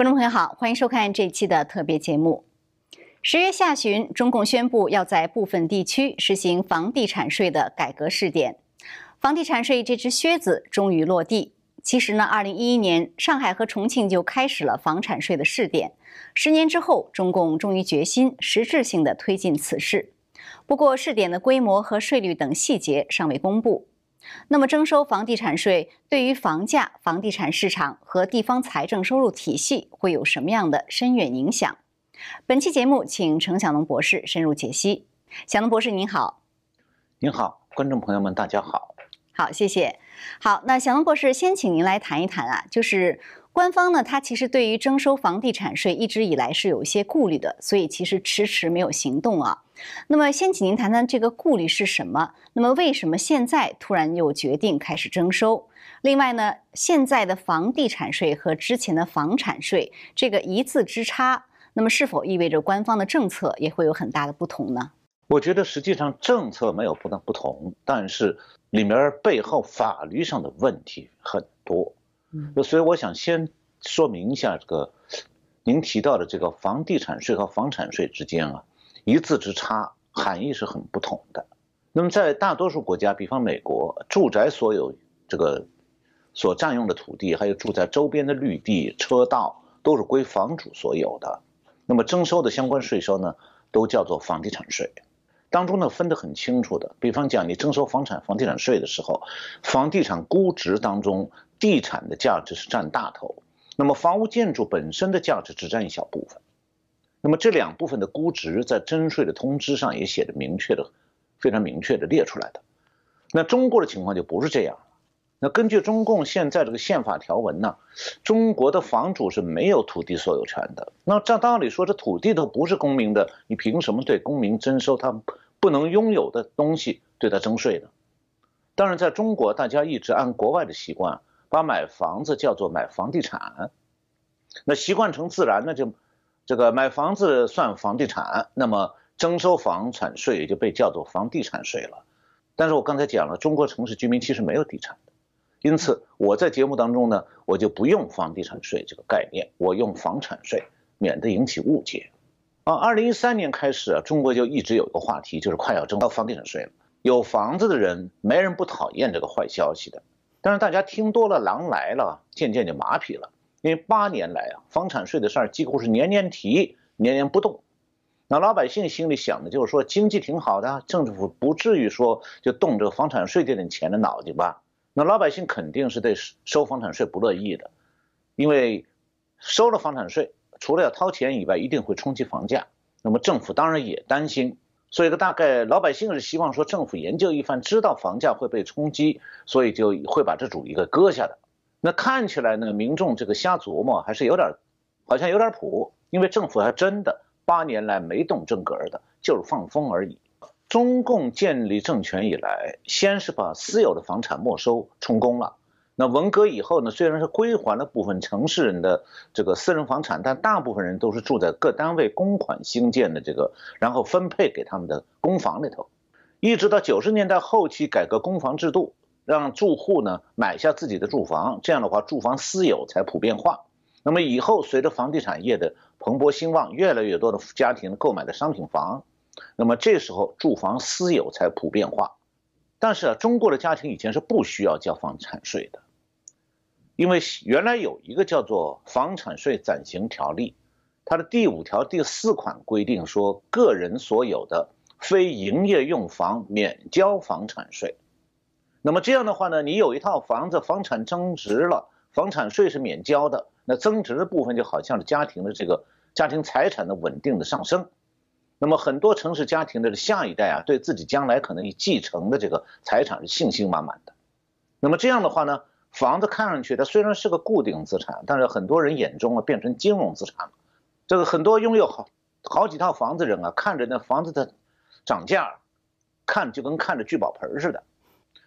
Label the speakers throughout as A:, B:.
A: 观众朋友好，欢迎收看这一期的特别节目。十月下旬，中共宣布要在部分地区实行房地产税的改革试点，房地产税这只靴子终于落地。其实呢，二零一一年上海和重庆就开始了房产税的试点，十年之后，中共终于决心实质性的推进此事。不过，试点的规模和税率等细节尚未公布。那么，征收房地产税对于房价、房地产市场和地方财政收入体系会有什么样的深远影响？本期节目，请程小龙博士深入解析。小龙博士您好，
B: 您好，观众朋友们，大家好。
A: 好，谢谢。好，那小龙博士先请您来谈一谈啊，就是官方呢，它其实对于征收房地产税一直以来是有一些顾虑的，所以其实迟迟没有行动啊。那么，先请您谈谈这个顾虑是什么？那么，为什么现在突然又决定开始征收？另外呢，现在的房地产税和之前的房产税这个一字之差，那么是否意味着官方的政策也会有很大的不同呢？
B: 我觉得实际上政策没有不能不同，但是里面背后法律上的问题很多。嗯，所以我想先说明一下这个您提到的这个房地产税和房产税之间啊。一字之差，含义是很不同的。那么，在大多数国家，比方美国，住宅所有这个所占用的土地，还有住宅周边的绿地、车道，都是归房主所有的。那么，征收的相关税收呢，都叫做房地产税。当中呢，分得很清楚的。比方讲，你征收房产房地产税的时候，房地产估值当中，地产的价值是占大头，那么房屋建筑本身的价值只占一小部分。那么这两部分的估值在征税的通知上也写的明确的，非常明确的列出来的。那中国的情况就不是这样。那根据中共现在这个宪法条文呢，中国的房主是没有土地所有权的。那照道理说，这土地都不是公民的，你凭什么对公民征收他不能拥有的东西对他征税呢？当然，在中国大家一直按国外的习惯，把买房子叫做买房地产，那习惯成自然，那就。这个买房子算房地产，那么征收房产税也就被叫做房地产税了。但是我刚才讲了，中国城市居民其实没有地产的，因此我在节目当中呢，我就不用房地产税这个概念，我用房产税，免得引起误解。啊，二零一三年开始啊，中国就一直有一个话题，就是快要征到房地产税了。有房子的人没人不讨厌这个坏消息的，但是大家听多了狼来了，渐渐就麻痹了。因为八年来啊，房产税的事儿几乎是年年提，年年不动。那老百姓心里想的就是说，经济挺好的，政府不至于说就动这个房产税这点钱的脑筋吧？那老百姓肯定是对收房产税不乐意的，因为收了房产税，除了要掏钱以外，一定会冲击房价。那么政府当然也担心，所以呢，大概老百姓是希望说政府研究一番，知道房价会被冲击，所以就会把这主意给搁下的。那看起来呢，民众这个瞎琢磨还是有点，好像有点谱，因为政府还真的八年来没动正格的，就是放风而已。中共建立政权以来，先是把私有的房产没收充公了。那文革以后呢，虽然是归还了部分城市人的这个私人房产，但大部分人都是住在各单位公款兴建的这个，然后分配给他们的公房里头。一直到九十年代后期改革公房制度。让住户呢买下自己的住房，这样的话住房私有才普遍化。那么以后随着房地产业的蓬勃兴旺，越来越多的家庭购买的商品房，那么这时候住房私有才普遍化。但是啊，中国的家庭以前是不需要交房产税的，因为原来有一个叫做《房产税暂行条例》，它的第五条第四款规定说，个人所有的非营业用房免交房产税。那么这样的话呢，你有一套房子，房产增值了，房产税是免交的。那增值的部分就好像是家庭的这个家庭财产的稳定的上升。那么很多城市家庭的下一代啊，对自己将来可能继承的这个财产是信心满满的。那么这样的话呢，房子看上去它虽然是个固定资产，但是很多人眼中啊变成金融资产了。这个很多拥有好好几套房子人啊，看着那房子的涨价，看就跟看着聚宝盆似的。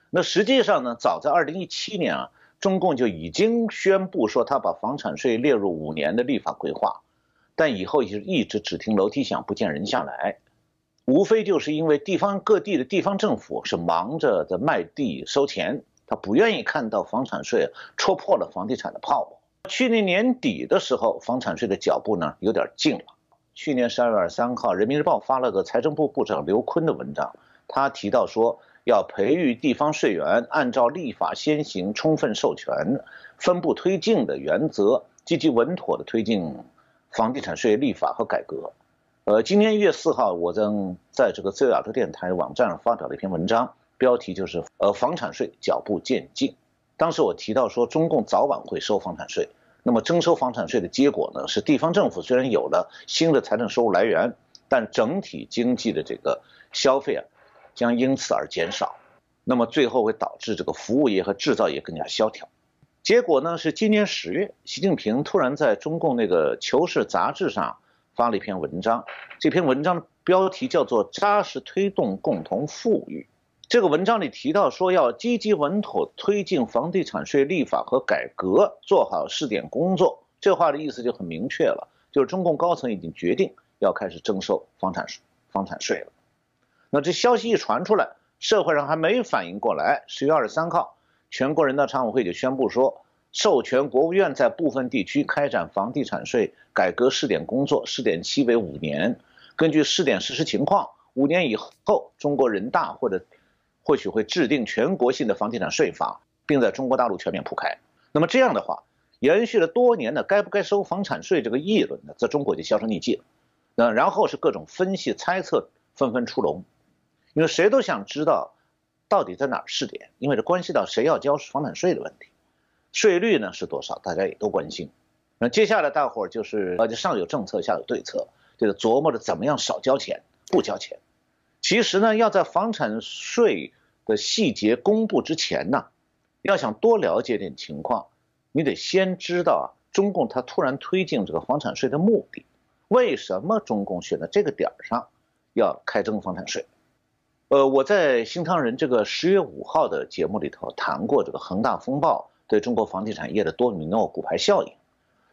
B: 那实际上呢，早在二零一七年啊，中共就已经宣布说他把房产税列入五年的立法规划，但以后也是一直只听楼梯响，不见人下来。无非就是因为地方各地的地方政府是忙着在卖地收钱，他不愿意看到房产税戳破了房地产的泡沫。去年年底的时候，房产税的脚步呢有点近了。去年十二月二十三号，《人民日报》发了个财政部部长刘昆的文章，他提到说要培育地方税源，按照立法先行、充分授权、分步推进的原则，积极稳妥的推进房地产税立法和改革。呃，今年一月四号，我正在这个自由亚洲电台网站上发表了一篇文章，标题就是“呃，房产税脚步渐近”。当时我提到说，中共早晚会收房产税。那么征收房产税的结果呢，是地方政府虽然有了新的财政收入来源，但整体经济的这个消费啊，将因此而减少。那么最后会导致这个服务业和制造业更加萧条。结果呢是今年十月，习近平突然在中共那个《求是》杂志上发了一篇文章，这篇文章的标题叫做“扎实推动共同富裕”。这个文章里提到说，要积极稳妥推进房地产税立法和改革，做好试点工作。这话的意思就很明确了，就是中共高层已经决定要开始征收房产税、房产税了。那这消息一传出来，社会上还没反应过来。十月二十三号，全国人大常委会就宣布说，授权国务院在部分地区开展房地产税改革试点工作，试点期为五年。根据试点实施情况，五年以后，中国人大或者或许会制定全国性的房地产税法，并在中国大陆全面铺开。那么这样的话，延续了多年的该不该收房产税这个议论呢，在中国就销声匿迹了。那然后是各种分析猜测纷纷出笼，因为谁都想知道到底在哪儿试点，因为这关系到谁要交房产税的问题。税率呢是多少，大家也都关心。那接下来大伙儿就是呃，就上有政策，下有对策，就是琢磨着怎么样少交钱，不交钱。其实呢，要在房产税的细节公布之前呢，要想多了解点情况，你得先知道啊，中共他突然推进这个房产税的目的，为什么中共选在这个点儿上要开征房产税？呃，我在新唐人这个十月五号的节目里头谈过这个恒大风暴对中国房地产业的多米诺骨牌效应。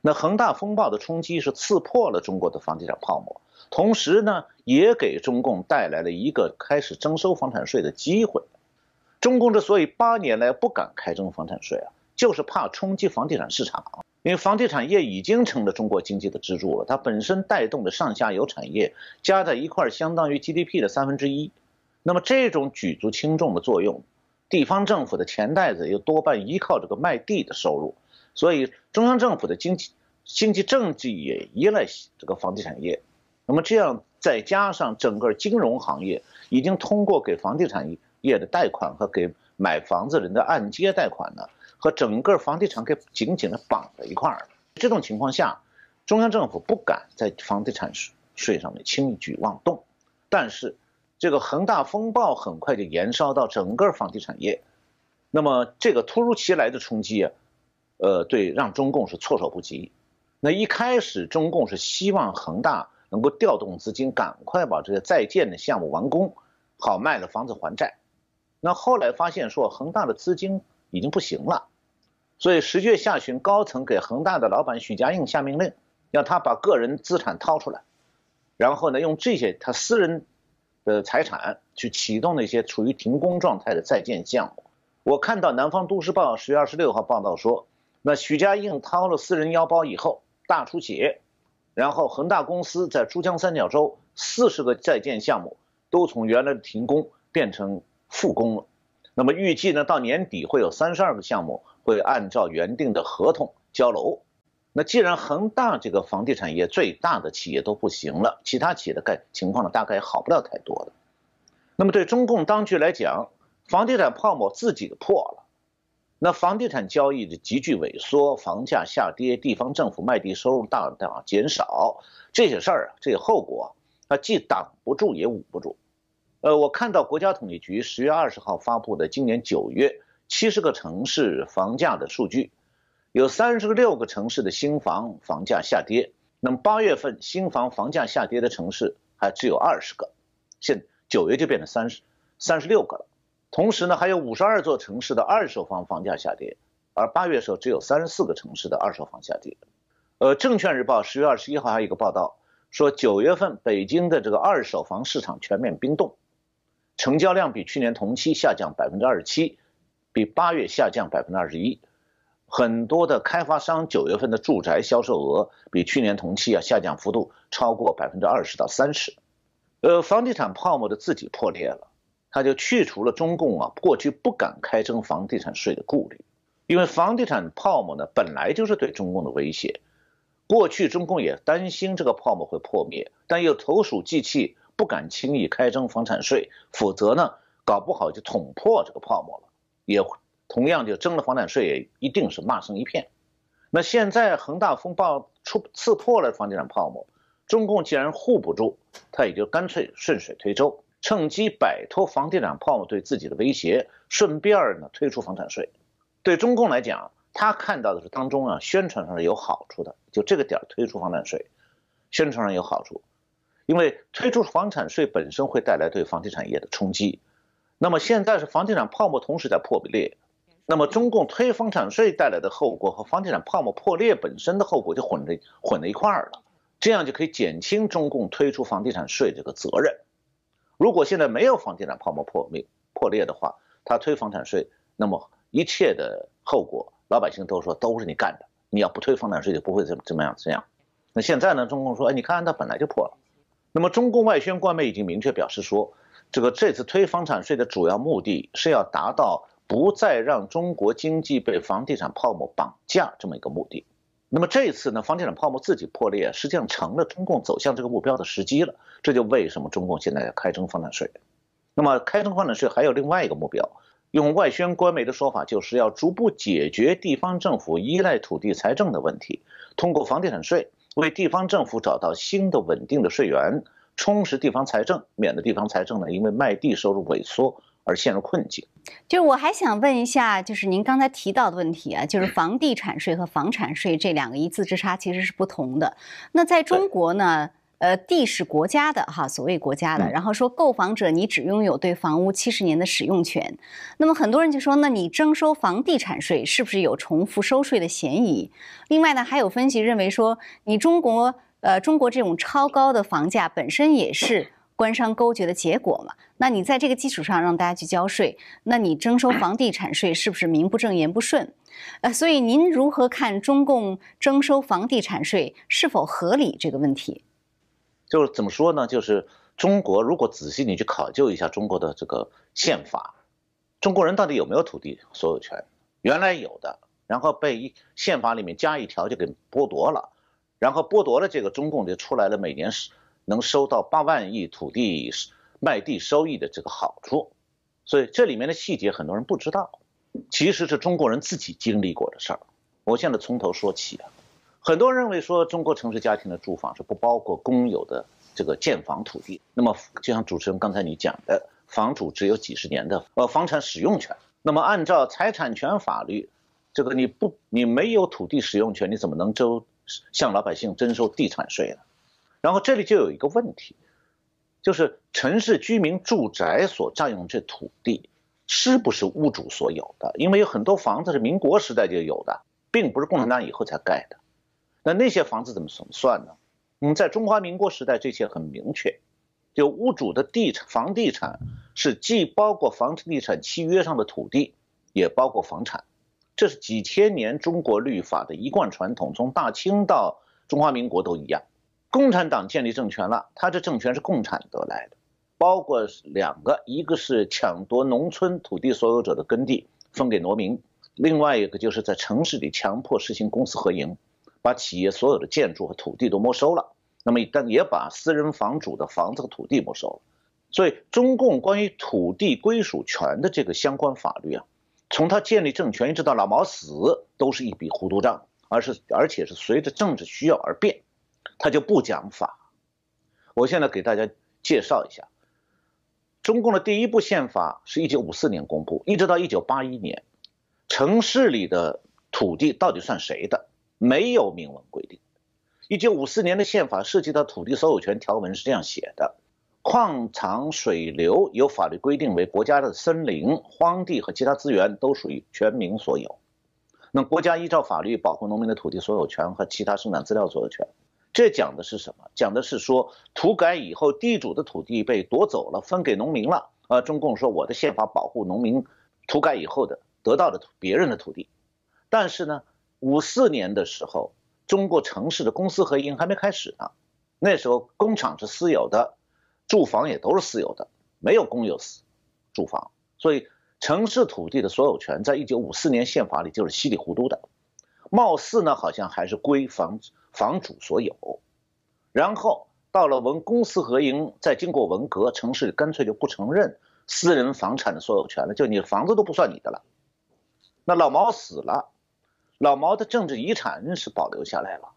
B: 那恒大风暴的冲击是刺破了中国的房地产泡沫。同时呢，也给中共带来了一个开始征收房产税的机会。中共之所以八年来不敢开征房产税啊，就是怕冲击房地产市场。因为房地产业已经成了中国经济的支柱了，它本身带动的上下游产业加在一块，相当于 GDP 的三分之一。那么这种举足轻重的作用，地方政府的钱袋子又多半依靠这个卖地的收入，所以中央政府的经济经济政绩也依赖这个房地产业。那么这样再加上整个金融行业已经通过给房地产业的贷款和给买房子人的按揭贷款呢，和整个房地产给紧紧的绑在一块儿。这种情况下，中央政府不敢在房地产税上面轻举妄动。但是这个恒大风暴很快就延烧到整个房地产业，那么这个突如其来的冲击啊，呃，对，让中共是措手不及。那一开始中共是希望恒大。能够调动资金，赶快把这些在建的项目完工，好卖了房子还债。那后来发现说恒大的资金已经不行了，所以十月下旬，高层给恒大的老板许家印下命令，让他把个人资产掏出来，然后呢，用这些他私人的财产去启动那些处于停工状态的在建项目。我看到南方都市报十月二十六号报道说，那许家印掏了私人腰包以后大出血。然后恒大公司在珠江三角洲四十个在建项目都从原来的停工变成复工了。那么预计呢，到年底会有三十二个项目会按照原定的合同交楼。那既然恒大这个房地产业最大的企业都不行了，其他企业的概情况呢，大概好不了太多的。那么对中共当局来讲，房地产泡沫自己破了。那房地产交易的急剧萎缩，房价下跌，地方政府卖地收入大大减少，这些事儿啊，这些后果啊，既挡不住也捂不住。呃，我看到国家统计局十月二十号发布的今年九月七十个城市房价的数据，有三十六个城市的新房房价下跌。那么八月份新房房价下跌的城市还只有二十个，现九月就变成三十三十六个了。同时呢，还有五十二座城市的二手房房价下跌，而八月时候只有三十四个城市的二手房下跌。呃，证券日报十月二十一号还有一个报道说，九月份北京的这个二手房市场全面冰冻，成交量比去年同期下降百分之二十七，比八月下降百分之二十一。很多的开发商九月份的住宅销售额比去年同期啊下降幅度超过百分之二十到三十，呃，房地产泡沫的自己破裂了，他就去除了中共啊过去不敢开征房地产税的顾虑，因为房地产泡沫呢本来就是对中共的威胁，过去中共也担心这个泡沫会破灭，但又投鼠忌器，不敢轻易开征房产税，否则呢搞不好就捅破这个泡沫了，也。同样就征了房产税，也一定是骂声一片。那现在恒大风暴出刺破了房地产泡沫，中共既然护不住，他也就干脆顺水推舟，趁机摆脱房地产泡沫对自己的威胁，顺便呢推出房产税。对中共来讲，他看到的是当中啊宣传上是有好处的，就这个点推出房产税，宣传上有好处，因为推出房产税本身会带来对房地产业的冲击。那么现在是房地产泡沫同时在破裂。那么中共推房产税带来的后果和房地产泡沫破裂本身的后果就混在混在一块儿了，这样就可以减轻中共推出房地产税这个责任。如果现在没有房地产泡沫破灭破裂的话，他推房产税，那么一切的后果老百姓都说都是你干的，你要不推房产税就不会这么这么样这样。那现在呢，中共说，哎，你看它本来就破了。那么中共外宣官媒已经明确表示说，这个这次推房产税的主要目的是要达到。不再让中国经济被房地产泡沫绑架这么一个目的，那么这一次呢，房地产泡沫自己破裂，实际上成了中共走向这个目标的时机了。这就为什么中共现在要开征房产税。那么开征房产税还有另外一个目标，用外宣官媒的说法，就是要逐步解决地方政府依赖土地财政的问题，通过房地产税为地方政府找到新的稳定的税源，充实地方财政，免得地方财政呢因为卖地收入萎缩。而陷入困境，
A: 就是我还想问一下，就是您刚才提到的问题啊，就是房地产税和房产税这两个一字之差其实是不同的。那在中国呢，呃，地是国家的哈，所谓国家的，然后说购房者你只拥有对房屋七十年的使用权。那么很多人就说，那你征收房地产税是不是有重复收税的嫌疑？另外呢，还有分析认为说，你中国呃，中国这种超高的房价本身也是。官商勾结的结果嘛？那你在这个基础上让大家去交税，那你征收 房地产税是不是名不正言不顺？呃，所以您如何看中共征收房地产税是否合理这个问题？
B: 就是怎么说呢？就是中国如果仔细你去考究一下中国的这个宪法，中国人到底有没有土地所有权？原来有的，然后被宪法里面加一条就给剥夺了，然后剥夺了这个中共就出来了，每年是。能收到八万亿土地卖地收益的这个好处，所以这里面的细节很多人不知道，其实是中国人自己经历过的事儿。我现在从头说起啊，很多人认为说中国城市家庭的住房是不包括公有的这个建房土地，那么就像主持人刚才你讲的，房主只有几十年的呃房产使用权，那么按照财产权法律，这个你不你没有土地使用权，你怎么能征向老百姓征收地产税呢？然后这里就有一个问题，就是城市居民住宅所占用这土地是不是屋主所有的？因为有很多房子是民国时代就有的，并不是共产党以后才盖的。那那些房子怎么怎么算呢？嗯，在中华民国时代，这些很明确，就屋主的地产房地产是既包括房地产契约上的土地，也包括房产。这是几千年中国律法的一贯传统，从大清到中华民国都一样。共产党建立政权了，他这政权是共产得来的，包括两个，一个是抢夺农村土地所有者的耕地分给农民，另外一个就是在城市里强迫实行公私合营，把企业所有的建筑和土地都没收了，那么但也把私人房主的房子和土地没收了，所以中共关于土地归属权的这个相关法律啊，从他建立政权一直到老毛死，都是一笔糊涂账，而是而且是随着政治需要而变。他就不讲法。我现在给大家介绍一下，中共的第一部宪法是一九五四年公布，一直到一九八一年，城市里的土地到底算谁的，没有明文规定。一九五四年的宪法涉及到土地所有权条文是这样写的：矿场、水流有法律规定为国家的森林、荒地和其他资源都属于全民所有。那国家依照法律保护农民的土地所有权和其他生产资料所有权。这讲的是什么？讲的是说土改以后，地主的土地被夺走了，分给农民了。啊，中共说我的宪法保护农民土改以后的得到的别人的土地，但是呢，五四年的时候，中国城市的公私合营还没开始呢，那时候工厂是私有的，住房也都是私有的，没有公有私住房，所以城市土地的所有权在一九五四年宪法里就是稀里糊涂的，貌似呢好像还是归房房主所有，然后。到了文公私合营，再经过文革，城市干脆就不承认私人房产的所有权了，就你房子都不算你的了。那老毛死了，老毛的政治遗产是保留下来了。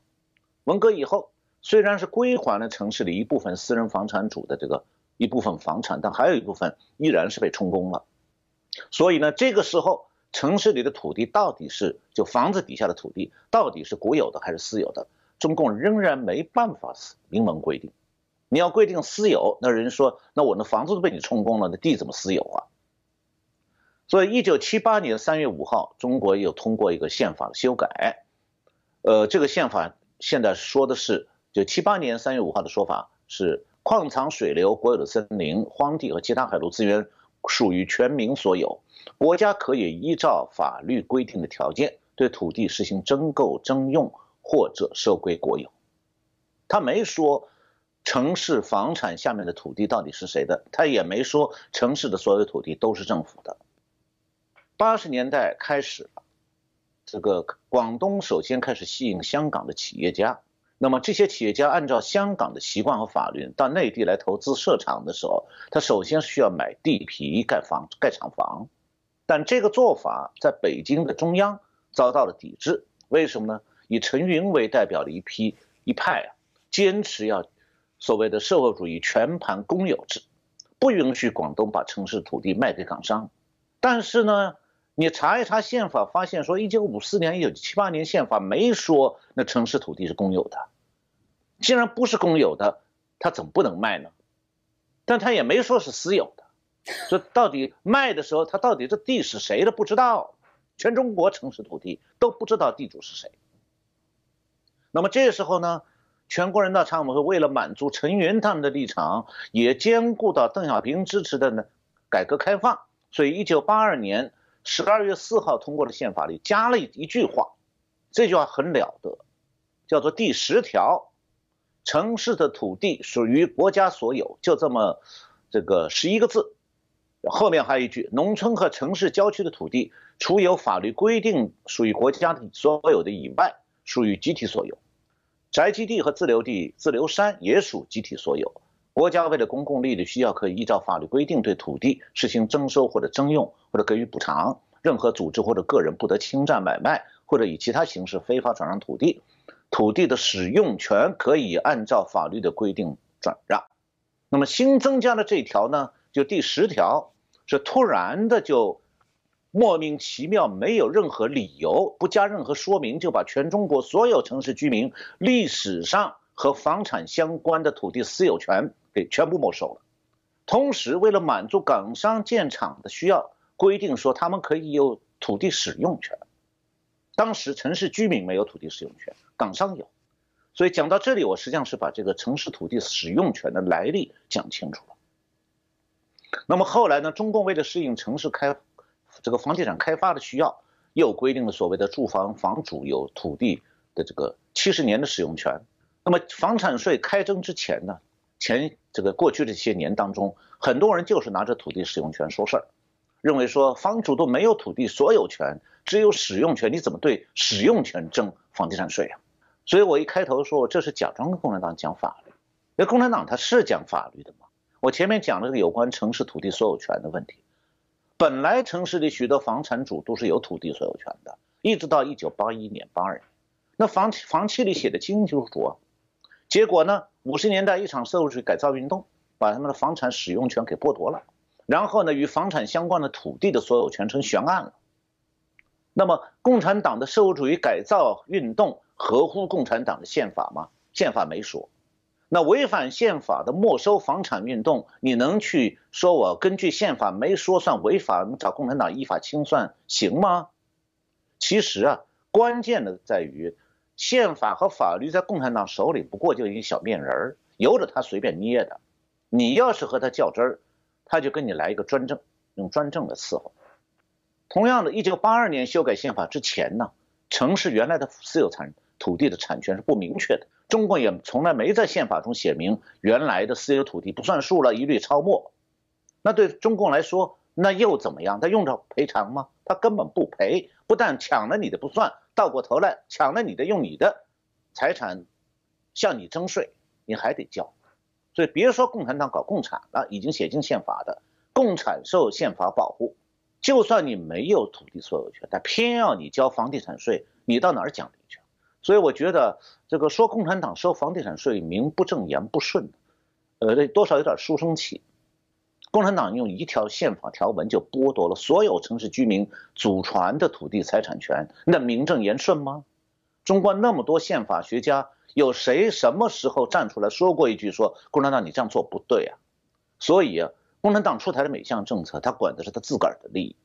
B: 文革以后，虽然是归还了城市里一部分私人房产主的这个一部分房产，但还有一部分依然是被充公了。所以呢，这个时候城市里的土地到底是就房子底下的土地到底是国有的还是私有的？中共仍然没办法明文规定，你要规定私有，那人说，那我那房子都被你充公了，那地怎么私有啊？所以，一九七八年三月五号，中国又通过一个宪法修改，呃，这个宪法现在说的是，就七八年三月五号的说法是，矿藏、水流、国有的森林、荒地和其他海陆资源属于全民所有，国家可以依照法律规定的条件，对土地实行征购、征用。或者收归国有，他没说城市房产下面的土地到底是谁的，他也没说城市的所有土地都是政府的。八十年代开始了，这个广东首先开始吸引香港的企业家，那么这些企业家按照香港的习惯和法律到内地来投资设厂的时候，他首先需要买地皮盖房盖厂房，但这个做法在北京的中央遭到了抵制，为什么呢？以陈云为代表的一批一派啊，坚持要所谓的社会主义全盘公有制，不允许广东把城市土地卖给港商。但是呢，你查一查宪法，发现说一九五四年、一九七八年宪法没说那城市土地是公有的。既然不是公有的，他怎么不能卖呢？但他也没说是私有的。这到底卖的时候，他到底这地是谁的不知道？全中国城市土地都不知道地主是谁。那么这时候呢，全国人大常委会为了满足陈云他们的立场，也兼顾到邓小平支持的呢改革开放，所以一九八二年十二月四号通过的宪法里加了一句话，这句话很了得，叫做第十条，城市的土地属于国家所有，就这么这个十一个字，后面还有一句，农村和城市郊区的土地，除有法律规定属于国家的所有的以外，属于集体所有。宅基地和自留地、自留山也属集体所有。国家为了公共利益的需要，可以依照法律规定对土地实行征收或者征用或者给予补偿。任何组织或者个人不得侵占、买卖或者以其他形式非法转让土地。土地的使用权可以按照法律的规定转让。那么新增加的这条呢，就第十条是突然的就。莫名其妙，没有任何理由，不加任何说明，就把全中国所有城市居民历史上和房产相关的土地私有权给全部没收了。同时，为了满足港商建厂的需要，规定说他们可以有土地使用权。当时城市居民没有土地使用权，港商有。所以讲到这里，我实际上是把这个城市土地使用权的来历讲清楚了。那么后来呢？中共为了适应城市开这个房地产开发的需要，又规定了所谓的住房房主有土地的这个七十年的使用权。那么房产税开征之前呢，前这个过去这些年当中，很多人就是拿着土地使用权说事儿，认为说房主都没有土地所有权，只有使用权，你怎么对使用权征房地产税啊？所以我一开头说我这是假装跟共产党讲法律，那共产党他是讲法律的嘛？我前面讲了个有关城市土地所有权的问题。本来城市里许多房产主都是有土地所有权的，一直到一九八一年、八二年，那房房契里写的清清楚楚啊。结果呢，五十年代一场社会主义改造运动，把他们的房产使用权给剥夺了，然后呢，与房产相关的土地的所有权成悬案了。那么，共产党的社会主义改造运动合乎共产党的宪法吗？宪法没说。那违反宪法的没收房产运动，你能去说我根据宪法没说算违法，你找共产党依法清算行吗？其实啊，关键的在于宪法和法律在共产党手里不过就一小面人儿，由着他随便捏的。你要是和他较真儿，他就跟你来一个专政，用专政来伺候。同样的，一九八二年修改宪法之前呢，城市原来的私有产土地的产权是不明确的。中国也从来没在宪法中写明原来的私有土地不算数了，一律超没。那对中共来说，那又怎么样？他用着赔偿吗？他根本不赔，不但抢了你的不算，倒过头来抢了你的，用你的财产向你征税，你还得交。所以别说共产党搞共产了，已经写进宪法的，共产受宪法保护，就算你没有土地所有权，他偏要你交房地产税，你到哪儿讲理去？所以我觉得这个说共产党收房地产税名不正言不顺，呃，这多少有点书生气。共产党用一条宪法条文就剥夺了所有城市居民祖传的土地财产权，那名正言顺吗？中国那么多宪法学家，有谁什么时候站出来说过一句说共产党你这样做不对啊？所以啊，共产党出台的每项政策，他管的是他自个儿的利益。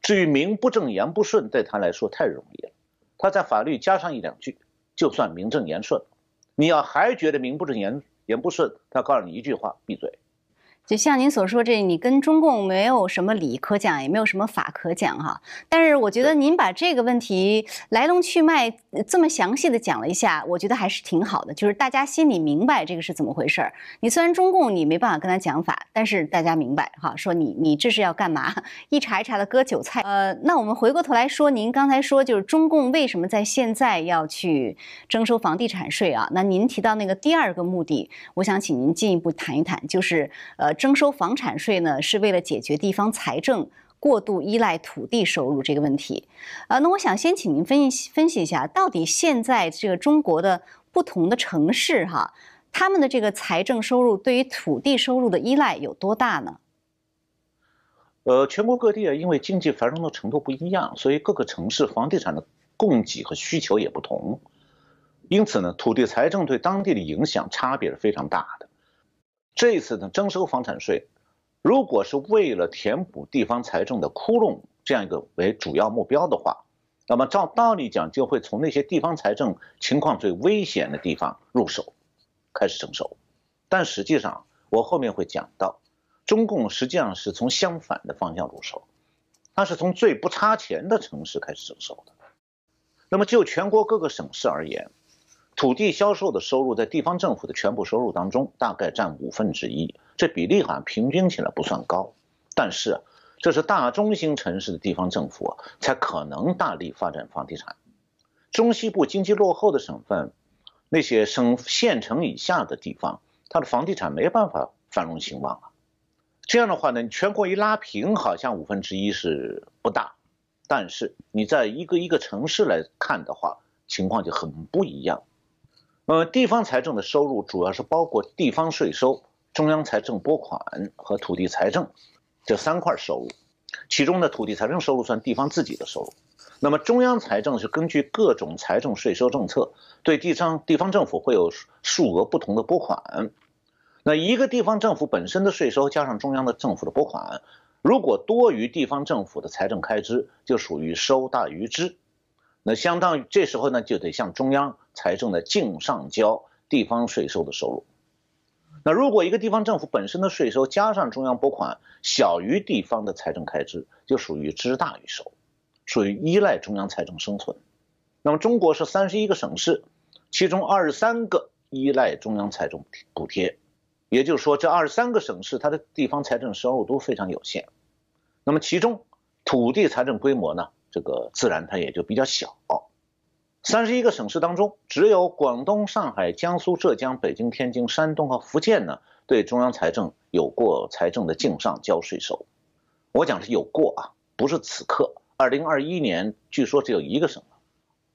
B: 至于名不正言不顺，对他来说太容易了。他在法律加上一两句，就算名正言顺。你要还觉得名不正言言不顺，他告诉你一句话：闭嘴。
A: 就像您所说，这你跟中共没有什么理可讲，也没有什么法可讲哈。但是我觉得您把这个问题来龙去脉这么详细的讲了一下，我觉得还是挺好的，就是大家心里明白这个是怎么回事儿。你虽然中共你没办法跟他讲法，但是大家明白哈，说你你这是要干嘛？一茬一茬的割韭菜。呃，那我们回过头来说，您刚才说就是中共为什么在现在要去征收房地产税啊？那您提到那个第二个目的，我想请您进一步谈一谈，就是征收房产税呢，是为了解决地方财政过度依赖土地收入这个问题。呃，那我想先请您分析分析一下，到底现在这个中国的不同的城市哈，他们的这个财政收入对于土地收入的依赖有多大呢？
B: 呃，全国各地啊，因为经济繁荣的程度不一样，所以各个城市房地产的供给和需求也不同，因此呢，土地财政对当地的影响差别是非常大的。这次呢，征收房产税，如果是为了填补地方财政的窟窿这样一个为主要目标的话，那么照道理讲，就会从那些地方财政情况最危险的地方入手，开始征收。但实际上，我后面会讲到，中共实际上是从相反的方向入手，它是从最不差钱的城市开始征收的。那么就全国各个省市而言。土地销售的收入在地方政府的全部收入当中大概占五分之一，这比例好像平均起来不算高，但是这是大中型城市的地方政府才可能大力发展房地产，中西部经济落后的省份，那些省县城以下的地方，它的房地产没办法繁荣兴旺啊。这样的话呢，全国一拉平，好像五分之一是不大，但是你在一个一个城市来看的话，情况就很不一样。呃，地方财政的收入主要是包括地方税收、中央财政拨款和土地财政这三块收入。其中的土地财政收入算地方自己的收入。那么中央财政是根据各种财政税收政策，对地方地方政府会有数额不同的拨款。那一个地方政府本身的税收加上中央的政府的拨款，如果多于地方政府的财政开支，就属于收大于支。那相当于这时候呢，就得向中央财政的净上交地方税收的收入。那如果一个地方政府本身的税收加上中央拨款小于地方的财政开支，就属于支大于收，属于依赖中央财政生存。那么中国是三十一个省市，其中二十三个依赖中央财政补贴，也就是说这二十三个省市它的地方财政收入都非常有限。那么其中土地财政规模呢？这个自然它也就比较小，三十一个省市当中，只有广东、上海、江苏、浙江、北京、天津、山东和福建呢，对中央财政有过财政的净上交税收。我讲是有过啊，不是此刻。二零二一年据说只有一个省，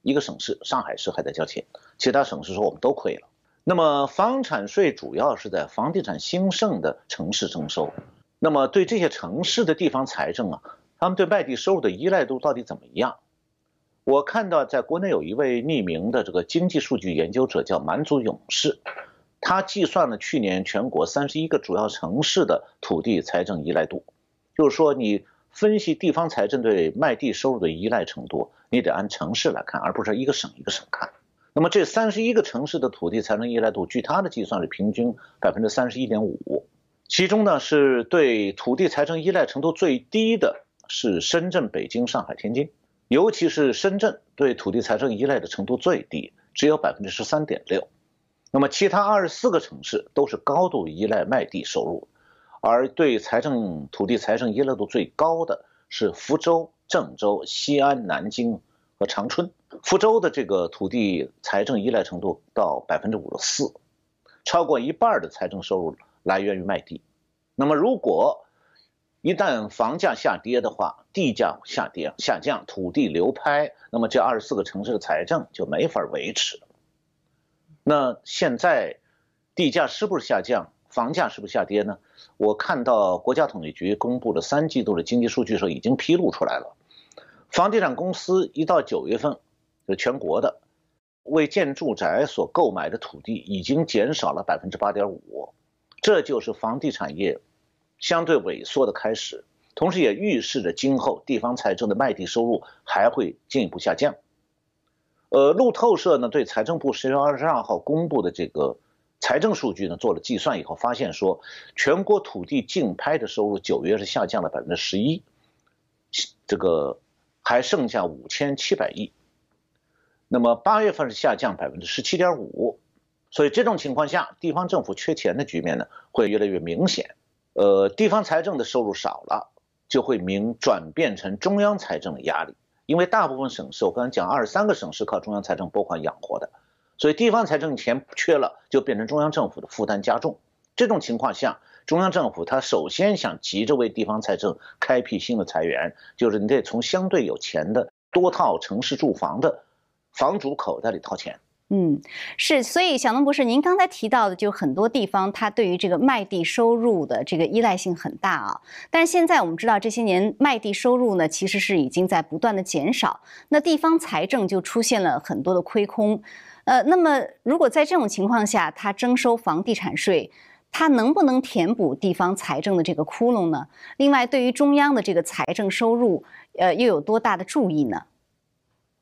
B: 一个省市上海市还在交钱，其他省市说我们都亏了。那么房产税主要是在房地产兴盛的城市征收，那么对这些城市的地方财政啊。他们对外地收入的依赖度到底怎么样？我看到在国内有一位匿名的这个经济数据研究者叫满族勇士，他计算了去年全国三十一个主要城市的土地财政依赖度，就是说你分析地方财政对卖地收入的依赖程度，你得按城市来看，而不是一个省一个省看。那么这三十一个城市的土地财政依赖度，据他的计算是平均百分之三十一点五，其中呢是对土地财政依赖程度最低的。是深圳、北京、上海、天津，尤其是深圳对土地财政依赖的程度最低，只有百分之十三点六。那么其他二十四个城市都是高度依赖卖地收入，而对财政土地财政依赖度最高的是福州、郑州、西安、南京和长春。福州的这个土地财政依赖程度到百分之五十四，超过一半的财政收入来源于卖地。那么如果一旦房价下跌的话，地价下跌下降，土地流拍，那么这二十四个城市的财政就没法维持。那现在地价是不是下降，房价是不是下跌呢？我看到国家统计局公布的三季度的经济数据时候已经披露出来了，房地产公司一到九月份，就全国的为建住宅所购买的土地已经减少了百分之八点五，这就是房地产业。相对萎缩的开始，同时也预示着今后地方财政的卖地收入还会进一步下降。呃，路透社呢对财政部十月二十二号公布的这个财政数据呢做了计算以后，发现说全国土地竞拍的收入九月是下降了百分之十一，这个还剩下五千七百亿。那么八月份是下降百分之十七点五，所以这种情况下，地方政府缺钱的局面呢会越来越明显。呃，地方财政的收入少了，就会明转变成中央财政的压力，因为大部分省市，我刚才讲二十三个省市靠中央财政拨款养活的，所以地方财政钱缺了，就变成中央政府的负担加重。这种情况下，中央政府他首先想急着为地方财政开辟新的财源，就是你得从相对有钱的多套城市住房的房主口袋里掏钱。
A: 嗯，是，所以小农博士，您刚才提到的，就很多地方它对于这个卖地收入的这个依赖性很大啊。但是现在我们知道，这些年卖地收入呢，其实是已经在不断的减少，那地方财政就出现了很多的亏空。呃，那么如果在这种情况下，它征收房地产税，它能不能填补地方财政的这个窟窿呢？另外，对于中央的这个财政收入，呃，又有多大的注意呢？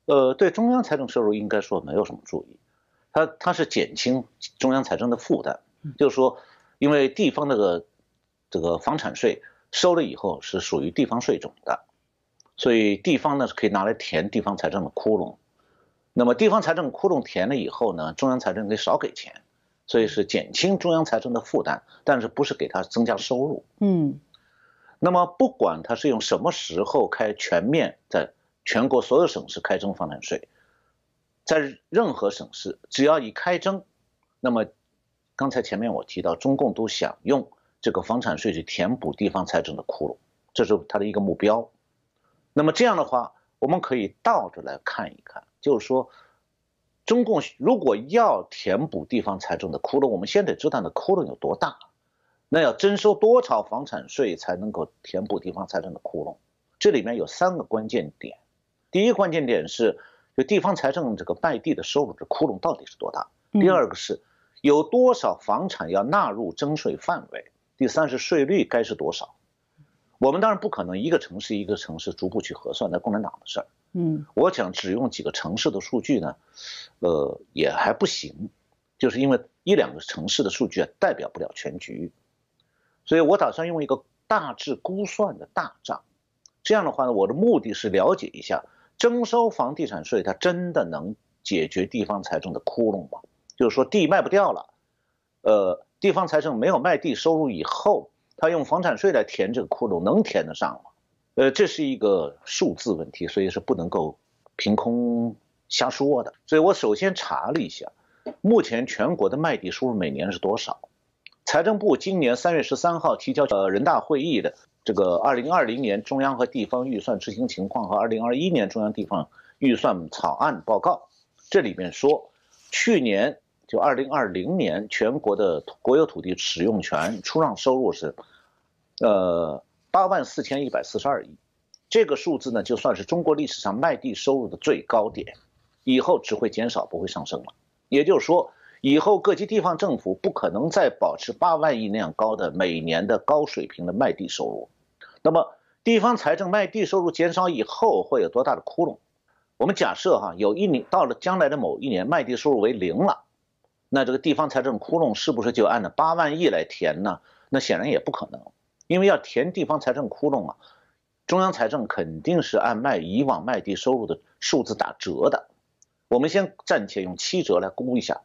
B: 呃，对中央财政收入应该说没有什么注意，它它是减轻中央财政的负担，就是说，因为地方那个这个房产税收了以后是属于地方税种的，所以地方呢是可以拿来填地方财政的窟窿，那么地方财政窟窿填了以后呢，中央财政可以少给钱，所以是减轻中央财政的负担，但是不是给他增加收入？嗯，那么不管他是用什么时候开全面在。全国所有省市开征房产税，在任何省市只要一开征，那么刚才前面我提到，中共都想用这个房产税去填补地方财政的窟窿，这是他的一个目标。那么这样的话，我们可以倒着来看一看，就是说，中共如果要填补地方财政的窟窿，我们先得知道那窟窿有多大，那要征收多少房产税才能够填补地方财政的窟窿？这里面有三个关键点。第一个关键点是，就地方财政这个卖地的收入这窟窿到底是多大？第二个是，有多少房产要纳入征税范围？第三是税率该是多少？我们当然不可能一个城市一个城市逐步去核算，那共产党的事儿。嗯，我想只用几个城市的数据呢，呃，也还不行，就是因为一两个城市的数据啊代表不了全局，所以我打算用一个大致估算的大账。这样的话呢，我的目的是了解一下。征收房地产税，它真的能解决地方财政的窟窿吗？就是说地卖不掉了，呃，地方财政没有卖地收入以后，他用房产税来填这个窟窿，能填得上吗？呃，这是一个数字问题，所以是不能够凭空瞎说的。所以我首先查了一下，目前全国的卖地收入每年是多少？财政部今年三月十三号提交呃人大会议的。这个二零二零年中央和地方预算执行情况和二零二一年中央地方预算草案报告，这里面说，去年就二零二零年全国的国有土地使用权出让收入是，呃八万四千一百四十二亿，这个数字呢就算是中国历史上卖地收入的最高点，以后只会减少不会上升了。也就是说，以后各级地方政府不可能再保持八万亿那样高的每年的高水平的卖地收入。那么地方财政卖地收入减少以后会有多大的窟窿？我们假设哈，有一年到了将来的某一年卖地收入为零了，那这个地方财政窟窿是不是就按照八万亿来填呢？那显然也不可能，因为要填地方财政窟窿啊，中央财政肯定是按卖以往卖地收入的数字打折的。我们先暂且用七折来估一下。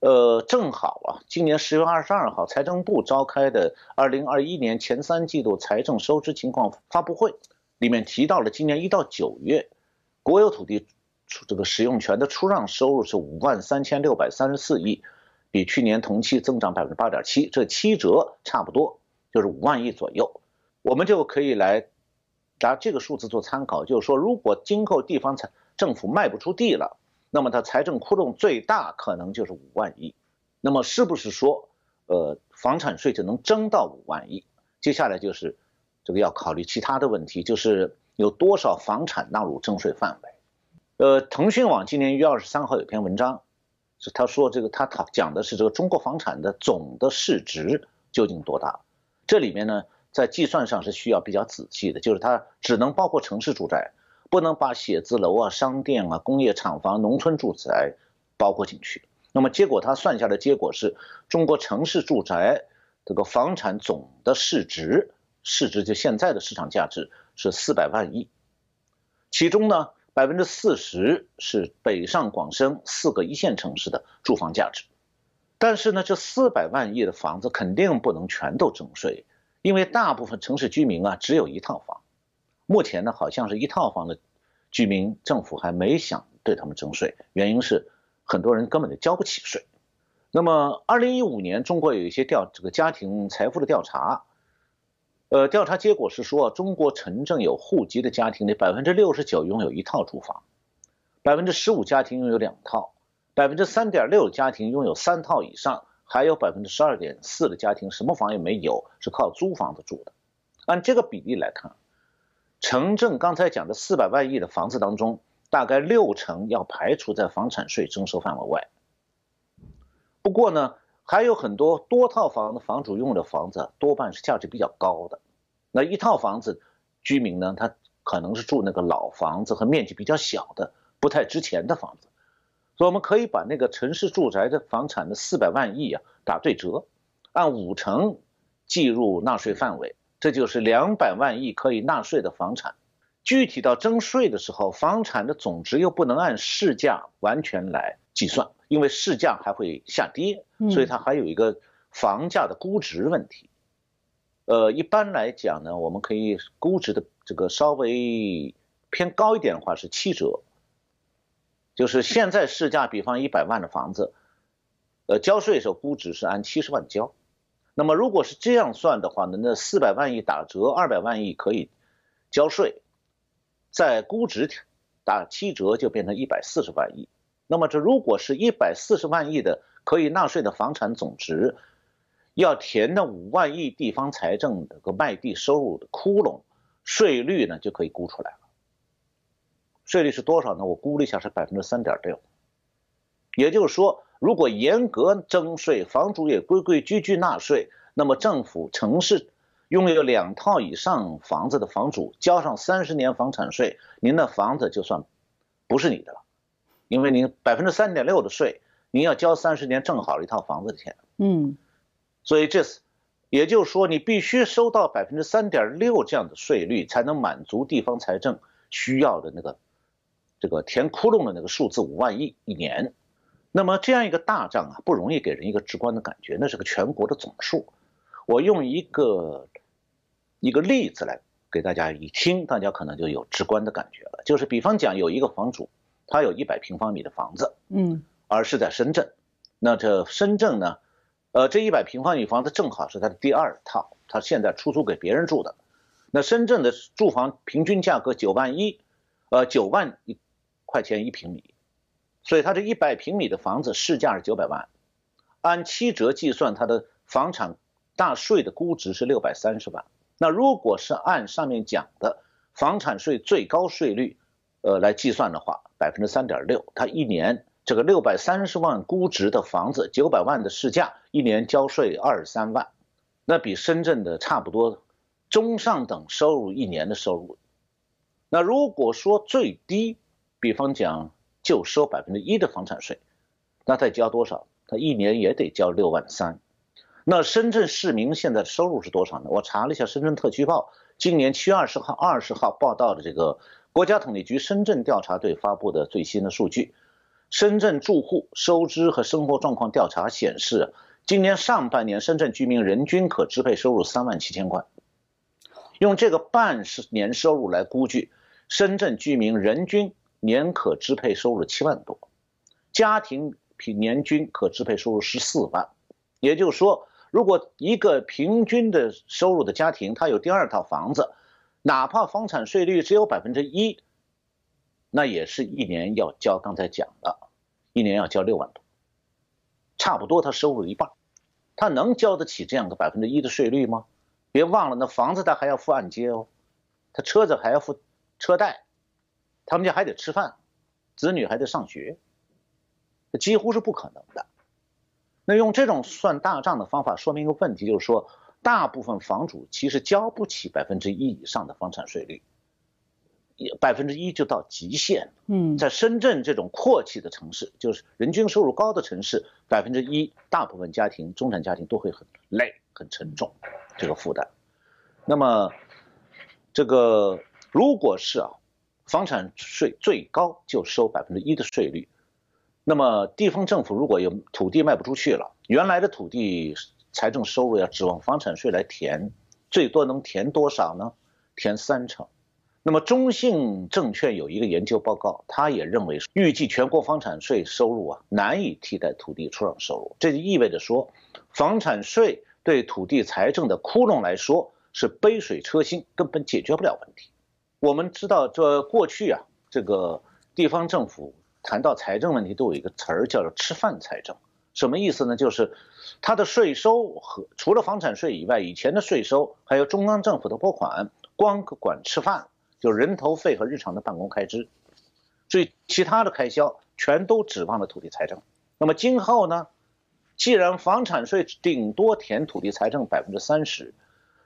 B: 呃，正好啊，今年十月二十二号，财政部召开的二零二一年前三季度财政收支情况发布会，里面提到了今年一到九月，国有土地出这个使用权的出让收入是五万三千六百三十四亿，比去年同期增长百分之八点七，这七折差不多就是五万亿左右，我们就可以来拿这个数字做参考，就是说，如果今后地方财政府卖不出地了。那么它财政窟窿最大可能就是五万亿，那么是不是说，呃，房产税就能征到五万亿？接下来就是这个要考虑其他的问题，就是有多少房产纳入征税范围？呃，腾讯网今年一月二十三号有篇文章，是他说这个他他讲的是这个中国房产的总的市值究竟多大？这里面呢，在计算上是需要比较仔细的，就是它只能包括城市住宅。不能把写字楼啊、商店啊、工业厂房、农村住宅包括进去。那么结果他算下的结果是，中国城市住宅这个房产总的市值，市值就现在的市场价值是四百万亿，其中呢百分之四十是北上广深四个一线城市的住房价值。但是呢，这四百万亿的房子肯定不能全都征税，因为大部分城市居民啊只有一套房。目前呢，好像是一套房的居民，政府还没想对他们征税，原因是很多人根本就交不起税。那么，二零一五年中国有一些调这个家庭财富的调查，呃，调查结果是说，中国城镇有户籍的家庭的，百分之六十九拥有一套住房，百分之十五家庭拥有两套，百分之三点六家庭拥有三套以上，还有百分之十二点四的家庭什么房也没有，是靠租房子住的。按这个比例来看。城镇刚才讲的四百万亿的房子当中，大概六成要排除在房产税征收范围外。不过呢，还有很多多套房的房主用的房子，多半是价值比较高的。那一套房子，居民呢，他可能是住那个老房子和面积比较小的、不太值钱的房子。所以我们可以把那个城市住宅的房产的四百万亿啊打对折，按五成计入纳税范围。这就是两百万亿可以纳税的房产，具体到征税的时候，房产的总值又不能按市价完全来计算，因为市价还会下跌，所以它还有一个房价的估值问题。呃，一般来讲呢，我们可以估值的这个稍微偏高一点的话是七折，就是现在市价比方一百万的房子，呃，交税时候估值是按七十万交。那么如果是这样算的话呢，那四百万亿打折，二百万亿可以交税，在估值打七折就变成一百四十万亿。那么这如果是一百四十万亿的可以纳税的房产总值，要填的五万亿地方财政这个卖地收入的窟窿，税率呢就可以估出来了。税率是多少呢？我估了一下是百分之三点六，也就是说。如果严格征税，房主也规规矩矩纳税，那么政府城市拥有两套以上房子的房主交上三十年房产税，您的房子就算不是你的了，因为您百分之三点六的税，您要交三十年正好一套房子的钱。
A: 嗯，
B: 所以这是，也就是说你必须收到百分之三点六这样的税率，才能满足地方财政需要的那个这个填窟窿的那个数字五万亿一年。那么这样一个大账啊，不容易给人一个直观的感觉，那是个全国的总数。我用一个一个例子来给大家一听，大家可能就有直观的感觉了。就是比方讲，有一个房主，他有一百平方米的房子，
A: 嗯，
B: 而是在深圳。那这深圳呢，呃，这一百平方米房子正好是他的第二套，他现在出租给别人住的。那深圳的住房平均价格九万一，呃，九万一块钱一平米。所以，他这一百平米的房子市价是九百万，按七折计算，它的房产大税的估值是六百三十万。那如果是按上面讲的房产税最高税率，呃来计算的话，百分之三点六，他一年这个六百三十万估值的房子，九百万的市价，一年交税二十三万，那比深圳的差不多中上等收入一年的收入。那如果说最低，比方讲。就收百分之一的房产税，那再交多少？他一年也得交六万三。那深圳市民现在收入是多少呢？我查了一下《深圳特区报》今年七月二十号、二十号报道的这个国家统计局深圳调查队发布的最新的数据，深圳住户收支和生活状况调查显示，今年上半年深圳居民人均可支配收入三万七千块，用这个半是年收入来估计，深圳居民人均年可支配收入七万多，家庭平年均可支配收入十四万，也就是说。如果一个平均的收入的家庭，他有第二套房子，哪怕房产税率只有百分之一，那也是一年要交刚才讲的，一年要交六万多，差不多他收入一半，他能交得起这样的百分之一的税率吗？别忘了，那房子他还要付按揭哦，他车子还要付车贷，他们家还得吃饭，子女还得上学，这几乎是不可能的。那用这种算大账的方法说明一个问题，就是说，大部分房主其实交不起百分之一以上的房产税率，百分之一就到极限。嗯，在深圳这种阔气的城市，就是人均收入高的城市，百分之一，大部分家庭、中产家庭都会很累、很沉重这个负担。那么，这个如果是啊，房产税最高就收百分之一的税率。那么地方政府如果有土地卖不出去了，原来的土地财政收入要指望房产税来填，最多能填多少呢？填三成。那么中信证券有一个研究报告，他也认为预计全国房产税收入啊难以替代土地出让收入，这就意味着说，房产税对土地财政的窟窿来说是杯水车薪，根本解决不了问题。我们知道这过去啊，这个地方政府。谈到财政问题，都有一个词儿叫做“吃饭财政”，什么意思呢？就是它的税收和除了房产税以外，以前的税收还有中央政府的拨款，光管吃饭，就人头费和日常的办公开支，所以其他的开销全都指望了土地财政。那么今后呢？既然房产税顶多填土地财政百分之三十，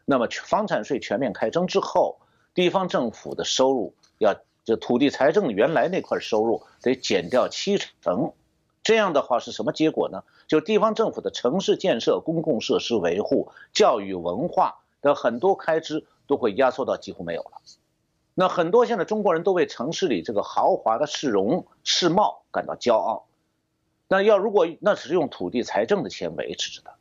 B: 那么房产税全面开征之后，地方政府的收入要。就土地财政原来那块收入得减掉七成，这样的话是什么结果呢？就地方政府的城市建设、公共设施维护、教育文化的很多开支都会压缩到几乎没有了。那很多现在中国人都为城市里这个豪华的市容市貌感到骄傲。那要如果那只是用土地财政的钱维持着的，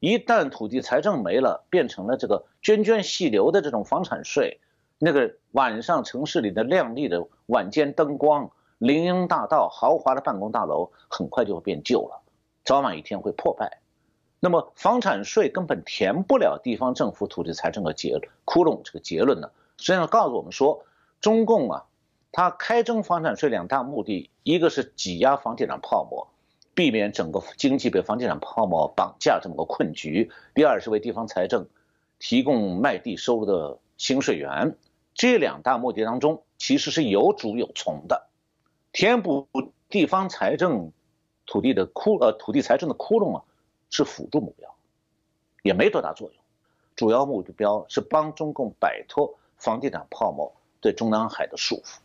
B: 一旦土地财政没了，变成了这个涓涓细流的这种房产税。那个晚上城市里的亮丽的晚间灯光、林荫大道、豪华的办公大楼，很快就会变旧了，早晚一天会破败。那么房产税根本填不了地方政府土地财政的结窟窿。这个结论呢，实际上告诉我们说，中共啊，它开征房产税两大目的，一个是挤压房地产泡沫，避免整个经济被房地产泡沫绑架这么个困局；第二是为地方财政提供卖地收入的新水源。这两大目的当中，其实是有主有从的，填补地方财政土地的窟呃土地财政的窟窿啊，是辅助目标，也没多大作用。主要目标是帮中共摆脱房地产泡沫对中南海的束缚。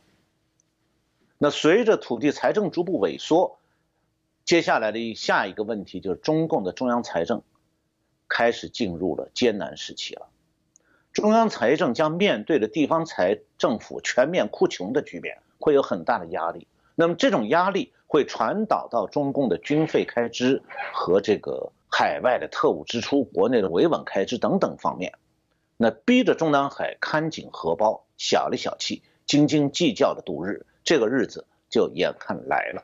B: 那随着土地财政逐步萎缩，接下来的下一个问题就是中共的中央财政开始进入了艰难时期了。中央财政将面对着地方财政府全面哭穷的局面，会有很大的压力。那么这种压力会传导到中共的军费开支和这个海外的特务支出、国内的维稳开支等等方面，那逼着中南海看紧荷包，小里小气、斤斤计较的度日，这个日子就眼看来了。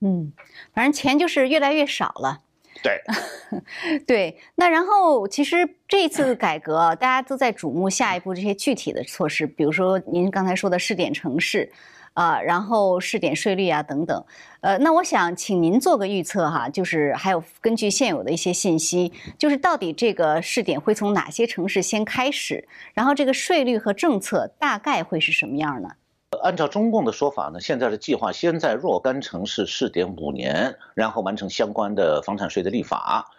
A: 嗯，反正钱就是越来越少了。
B: 对，
A: 对，那然后其实这次改革，大家都在瞩目下一步这些具体的措施，比如说您刚才说的试点城市，啊，然后试点税率啊等等，呃，那我想请您做个预测哈，就是还有根据现有的一些信息，就是到底这个试点会从哪些城市先开始，然后这个税率和政策大概会是什么样呢？
B: 按照中共的说法呢，现在的计划先在若干城市试点五年，然后完成相关的房产税的立法，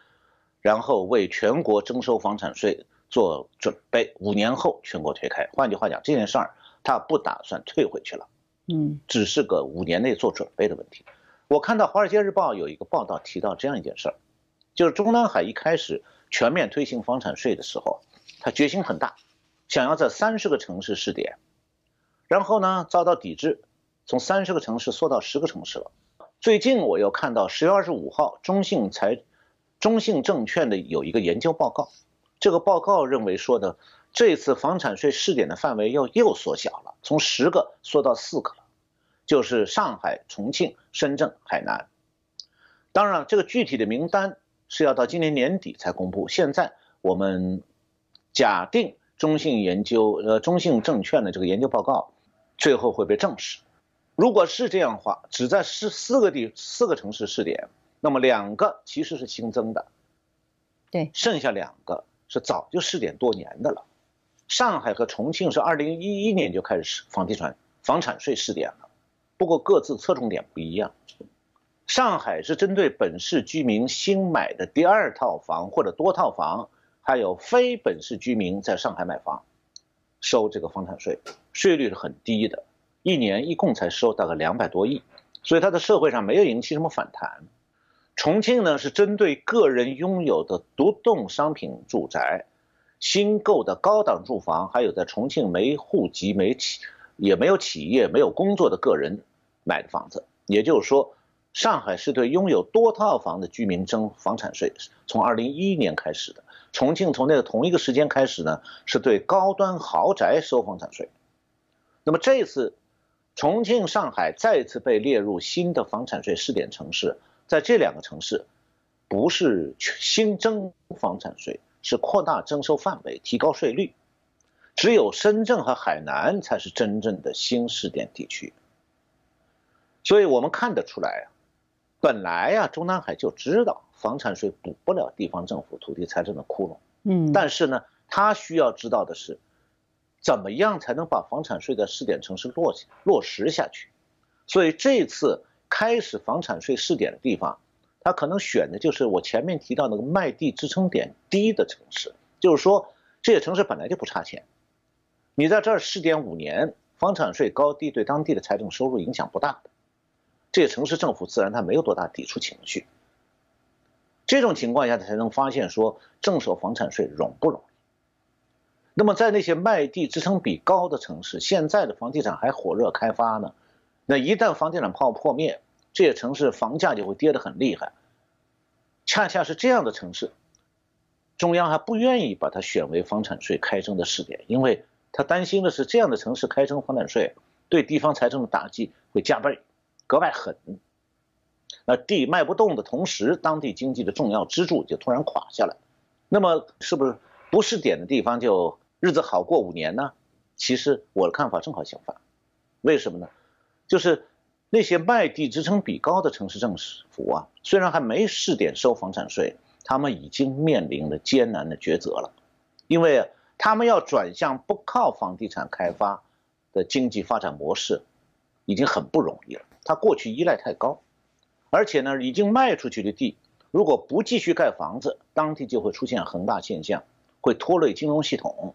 B: 然后为全国征收房产税做准备。五年后全国推开。换句话讲，这件事儿他不打算退回去了，嗯，只是个五年内做准备的问题。我看到《华尔街日报》有一个报道提到这样一件事儿，就是中南海一开始全面推行房产税的时候，他决心很大，想要在三十个城市试点，然后呢遭到抵制，从三十个城市缩到十个城市了。最近我又看到十月二十五号，中信财、中信证券的有一个研究报告，这个报告认为说的，这次房产税试点的范围又又缩小了，从十个缩到四个了，就是上海、重庆、深圳、海南。当然，这个具体的名单是要到今年年底才公布。现在我们假定中信研究、呃中信证券的这个研究报告最后会被证实。如果是这样的话，只在四四个地四个城市试点，那么两个其实是新增的，
A: 对，
B: 剩下两个是早就试点多年的了。上海和重庆是二零一一年就开始房地产房产税试点了，不过各自侧重点不一样。上海是针对本市居民新买的第二套房或者多套房，还有非本市居民在上海买房，收这个房产税，税率是很低的。一年一共才收大概两百多亿，所以它的社会上没有引起什么反弹。重庆呢是针对个人拥有的独栋商品住宅、新购的高档住房，还有在重庆没户籍、没企也没有企业、没有工作的个人买的房子。也就是说，上海是对拥有多套房的居民征房产税，从二零一一年开始的。重庆从那个同一个时间开始呢，是对高端豪宅收房产税。那么这一次。重庆、上海再次被列入新的房产税试点城市，在这两个城市，不是新增房产税，是扩大征收范围、提高税率。只有深圳和海南才是真正的新试点地区。所以我们看得出来啊，本来呀，中南海就知道房产税补不了地方政府土地财政的窟窿，
A: 嗯，
B: 但是呢，他需要知道的是。怎么样才能把房产税的试点城市落落实下去？所以这次开始房产税试点的地方，他可能选的就是我前面提到那个卖地支撑点低的城市，就是说这些城市本来就不差钱，你在这儿试点五年，房产税高低对当地的财政收入影响不大的，这些城市政府自然他没有多大抵触情绪。这种情况下才能发现说征收房产税容不容易？那么在那些卖地支撑比高的城市，现在的房地产还火热开发呢。那一旦房地产泡沫破灭，这些城市房价就会跌得很厉害。恰恰是这样的城市，中央还不愿意把它选为房产税开征的试点，因为他担心的是这样的城市开征房产税，对地方财政的打击会加倍，格外狠。那地卖不动的同时，当地经济的重要支柱就突然垮下来。那么是不是不试点的地方就？日子好过五年呢？其实我的看法正好相反，为什么呢？就是那些卖地支撑比高的城市政府啊，虽然还没试点收房产税，他们已经面临了艰难的抉择了，因为他们要转向不靠房地产开发的经济发展模式，已经很不容易了。他过去依赖太高，而且呢，已经卖出去的地，如果不继续盖房子，当地就会出现恒大现象，会拖累金融系统。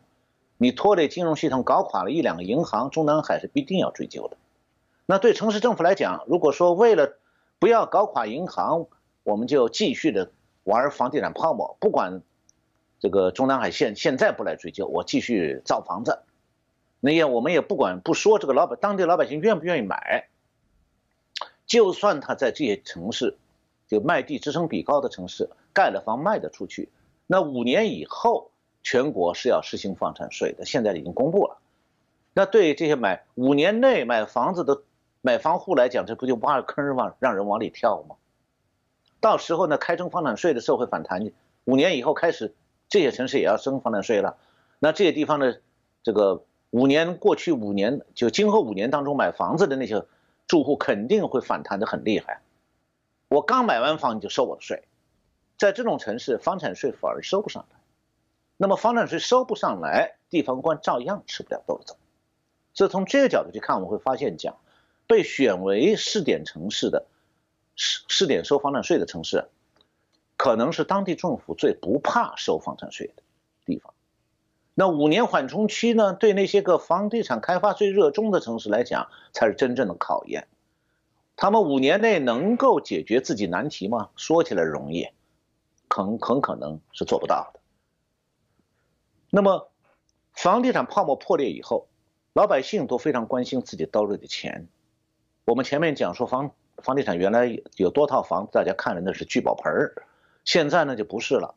B: 你拖累金融系统，搞垮了一两个银行，中南海是必定要追究的。那对城市政府来讲，如果说为了不要搞垮银行，我们就继续的玩房地产泡沫，不管这个中南海现现在不来追究，我继续造房子，那也我们也不管不说这个老百当地老百姓愿不愿意买，就算他在这些城市就卖地支撑比高的城市盖了房卖得出去，那五年以后。全国是要实行房产税的，现在已经公布了。那对这些买五年内买房子的买房户来讲，这不就挖个坑吗？让人往里跳吗？到时候呢，开征房产税的社会反弹，五年以后开始，这些城市也要征房产税了。那这些地方的这个五年过去五年，就今后五年当中买房子的那些住户肯定会反弹的很厉害。我刚买完房你就收我的税，在这种城市，房产税反而收不上来。那么房产税收不上来，地方官照样吃不了兜着走。所以从这个角度去看，我们会发现，讲被选为试点城市的试试点收房产税的城市，可能是当地政府最不怕收房产税的。那五年缓冲期呢，对那些个房地产开发最热衷的城市来讲，才是真正的考验。他们五年内能够解决自己难题吗？说起来容易，很很可能是做不到的。那么，房地产泡沫破裂以后，老百姓都非常关心自己兜里的钱。我们前面讲说房房地产原来有多套房，大家看的那是聚宝盆儿，现在呢就不是了。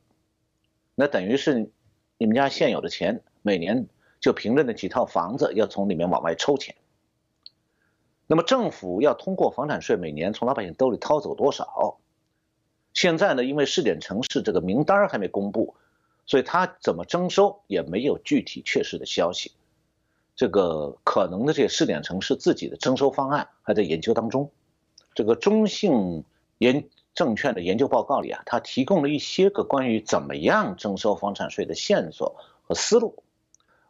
B: 那等于是你们家现有的钱，每年就凭着那几套房子要从里面往外抽钱。那么政府要通过房产税每年从老百姓兜里掏走多少？现在呢，因为试点城市这个名单还没公布，所以他怎么征收也没有具体确实的消息。这个可能的这些试点城市自己的征收方案还在研究当中。这个中信研证券的研究报告里啊，他提供了一些个关于怎么样征收房产税的线索和思路。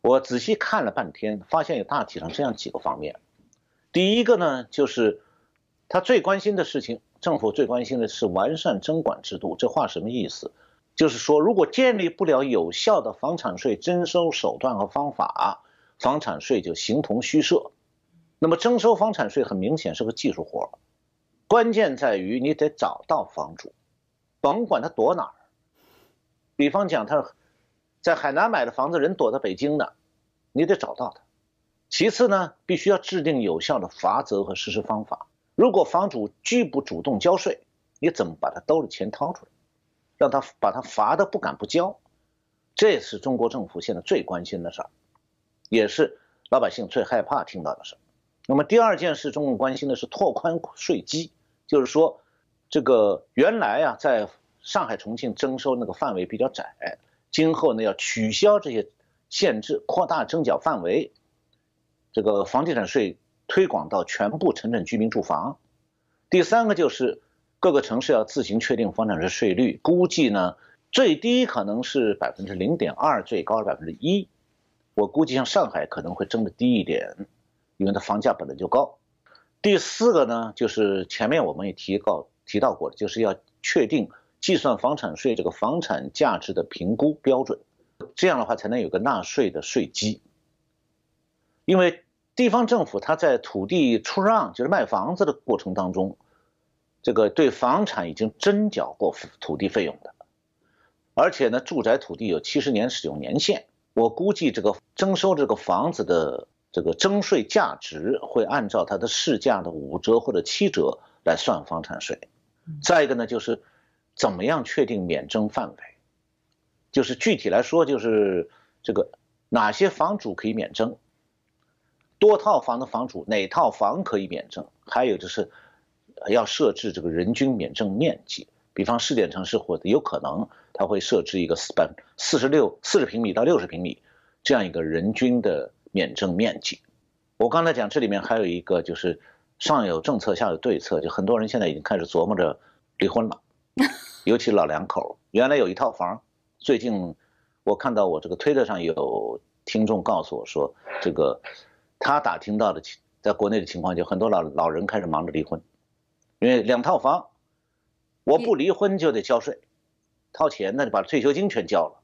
B: 我仔细看了半天，发现有大体上这样几个方面。第一个呢，就是他最关心的事情，政府最关心的是完善征管制度。这话什么意思？就是说，如果建立不了有效的房产税征收手段和方法，房产税就形同虚设。那么，征收房产税很明显是个技术活，关键在于你得找到房主，甭管他躲哪儿。比方讲，他在海南买的房子，人躲在北京呢，你得找到他。其次呢，必须要制定有效的法则和实施方法。如果房主拒不主动交税，你怎么把他兜里钱掏出来，让他把他罚的不敢不交？这是中国政府现在最关心的事儿，也是老百姓最害怕听到的事儿。那么第二件事，中共关心的是拓宽税基，就是说，这个原来啊，在上海、重庆征收那个范围比较窄，今后呢要取消这些限制，扩大征缴范围。这个房地产税推广到全部城镇居民住房。第三个就是各个城市要自行确定房产税税率，估计呢最低可能是百分之零点二，最高是百分之一。我估计像上海可能会征的低一点，因为它房价本来就高。第四个呢，就是前面我们也提到提到过的，就是要确定计算房产税这个房产价值的评估标准，这样的话才能有个纳税的税基，因为。地方政府他在土地出让，就是卖房子的过程当中，这个对房产已经征缴过土地费用的，而且呢，住宅土地有七十年使用年限，我估计这个征收这个房子的这个征税价值会按照它的市价的五折或者七折来算房产税。再一个呢，就是怎么样确定免征范围，就是具体来说，就是这个哪些房主可以免征。多套房的房主哪套房可以免征？还有就是要设置这个人均免征面积，比方试点城市或者有可能它会设置一个四百四十六四十平米到六十平米这样一个人均的免征面积。我刚才讲这里面还有一个就是上有政策下有对策，就很多人现在已经开始琢磨着离婚了，尤其老两口，原来有一套房，最近我看到我这个推特上有听众告诉我说这个。他打听到的情，在国内的情况就很多老老人开始忙着离婚，因为两套房，我不离婚就得交税，掏钱那就把退休金全交了，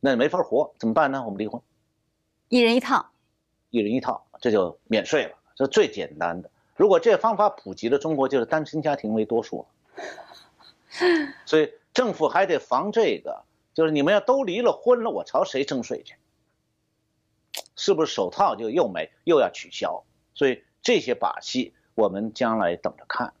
B: 那没法活，怎么办呢？我们离婚，
A: 一人一套，
B: 一人一套，这就免税了，这最简单的。如果这方法普及了，中国就是单亲家庭为多数了。所以政府还得防这个，就是你们要都离了婚了，我朝谁征税去？是不是手套就又没又要取消？所以这些把戏我们将来等着看。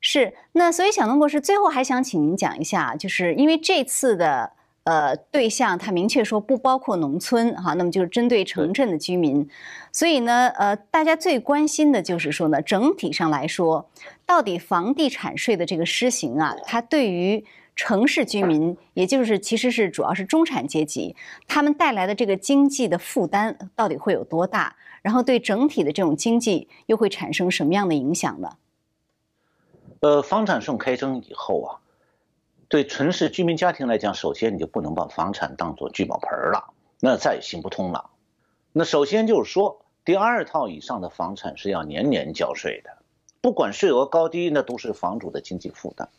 A: 是，那所以小东博士最后还想请您讲一下，就是因为这次的呃对象他明确说不包括农村哈，那么就是针对城镇的居民，所以呢呃大家最关心的就是说呢整体上来说，到底房地产税的这个施行啊，它对于。城市居民，也就是其实是主要是中产阶级，他们带来的这个经济的负担到底会有多大？然后对整体的这种经济又会产生什么样的影响呢？
B: 呃，房产税开征以后啊，对城市居民家庭来讲，首先你就不能把房产当做聚宝盆了，那再也行不通了。那首先就是说，第二套以上的房产是要年年交税的，不管税额高低，那都是房主的经济负担。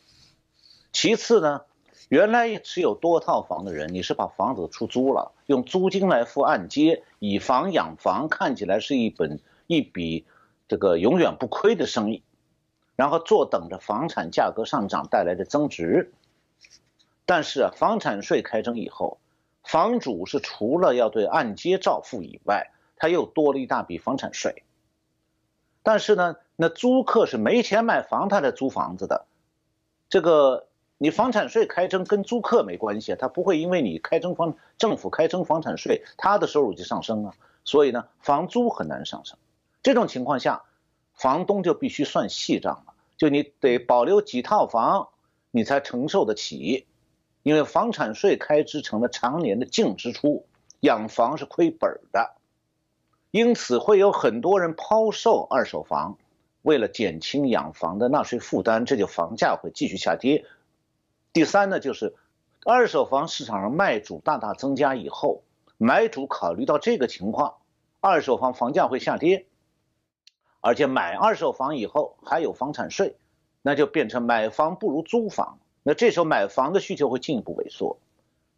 B: 其次呢，原来持有多套房的人，你是把房子出租了，用租金来付按揭，以房养房，看起来是一本一笔这个永远不亏的生意，然后坐等着房产价格上涨带来的增值。但是啊，房产税开征以后，房主是除了要对按揭照付以外，他又多了一大笔房产税。但是呢，那租客是没钱买房，他在租房子的，这个你房产税开征跟租客没关系，他不会因为你开征房政府开征房产税，他的收入就上升啊。所以呢，房租很难上升。这种情况下，房东就必须算细账了，就你得保留几套房，你才承受得起。因为房产税开支成了常年的净支出，养房是亏本的。因此会有很多人抛售二手房，为了减轻养房的纳税负担，这就房价会继续下跌。第三呢，就是二手房市场上卖主大大增加以后，买主考虑到这个情况，二手房房价会下跌，而且买二手房以后还有房产税，那就变成买房不如租房，那这时候买房的需求会进一步萎缩，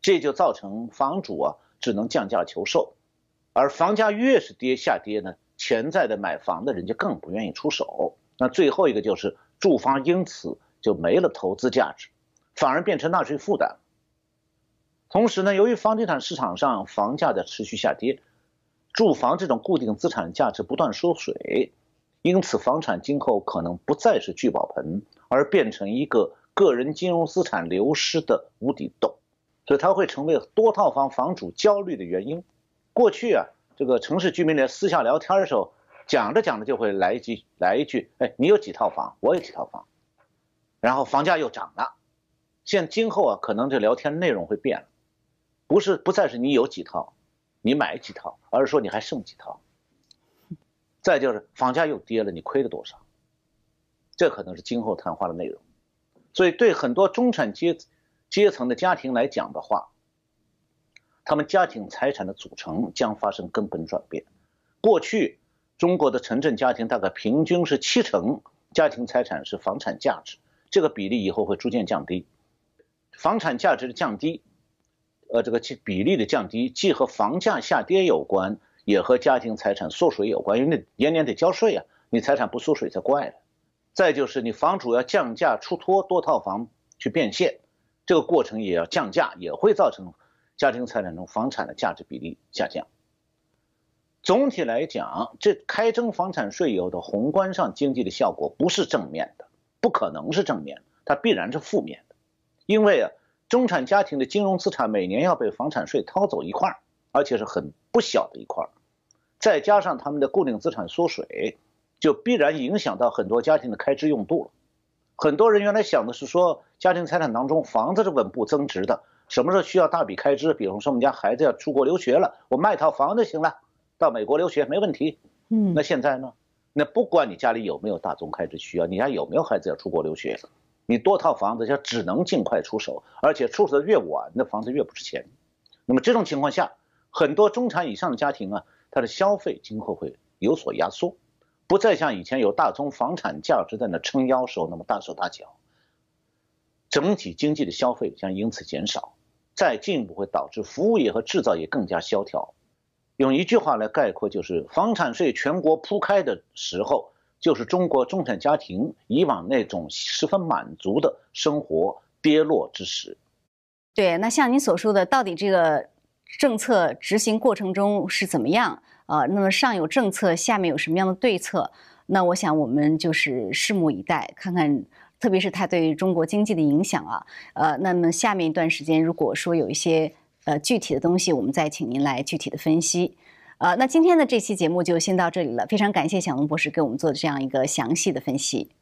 B: 这就造成房主啊只能降价求售。而房价越是跌下跌呢，潜在的买房的人就更不愿意出手。那最后一个就是住房因此就没了投资价值，反而变成纳税负担。同时呢，由于房地产市场上房价的持续下跌，住房这种固定资产价值不断缩水，因此房产今后可能不再是聚宝盆，而变成一个个人金融资产流失的无底洞，所以它会成为多套房房主焦虑的原因。过去啊，这个城市居民在私下聊天的时候，讲着讲着就会来一句来一句，哎，你有几套房，我有几套房，然后房价又涨了。现今后啊，可能这聊天内容会变了，不是不再是你有几套，你买几套，而是说你还剩几套。再就是房价又跌了，你亏了多少？这可能是今后谈话的内容。所以对很多中产阶阶层的家庭来讲的话。他们家庭财产的组成将发生根本转变。过去，中国的城镇家庭大概平均是七成家庭财产是房产价值，这个比例以后会逐渐降低。房产价值的降低，呃，这个比例的降低，既和房价下跌有关，也和家庭财产缩水有关，因为那年年得交税啊，你财产不缩水才怪了。再就是你房主要降价出脱多套房去变现，这个过程也要降价，也会造成。家庭财产中房产的价值比例下降。总体来讲，这开征房产税以后的宏观上经济的效果不是正面的，不可能是正面，它必然是负面的。因为啊，中产家庭的金融资产每年要被房产税掏走一块儿，而且是很不小的一块儿，再加上他们的固定资产缩水，就必然影响到很多家庭的开支用度了。很多人原来想的是说，家庭财产当中房子是稳步增值的。什么时候需要大笔开支？比如说我们家孩子要出国留学了，我卖套房就行了，到美国留学没问题。嗯，那现在呢？那不管你家里有没有大宗开支需要，你家有没有孩子要出国留学，你多套房子就只能尽快出手，而且出手的越晚，那房子越不值钱。那么这种情况下，很多中产以上的家庭啊，他的消费今后会有所压缩，不再像以前有大宗房产价值在那撑腰时候那么大手大脚。整体经济的消费将因此减少，再进一步会导致服务业和制造业更加萧条。用一句话来概括，就是房产税全国铺开的时候，就是中国中产家庭以往那种十分满足的生活跌落之时。
A: 对，那像您所说的，到底这个政策执行过程中是怎么样？呃，那么上有政策，下面有什么样的对策？那我想我们就是拭目以待，看看。特别是它对于中国经济的影响啊，呃，那么下面一段时间，如果说有一些呃具体的东西，我们再请您来具体的分析。呃，那今天的这期节目就先到这里了，非常感谢小龙博士给我们做的这样一个详细的分析。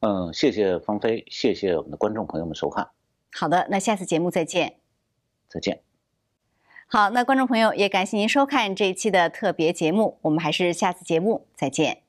B: 嗯，谢谢方飞，谢谢我们的观众朋友们收看。
A: 好的，那下次节目再见。
B: 再见。
A: 好那观众朋友也感谢您收看这一期的特别节目我们还是下次节目再见。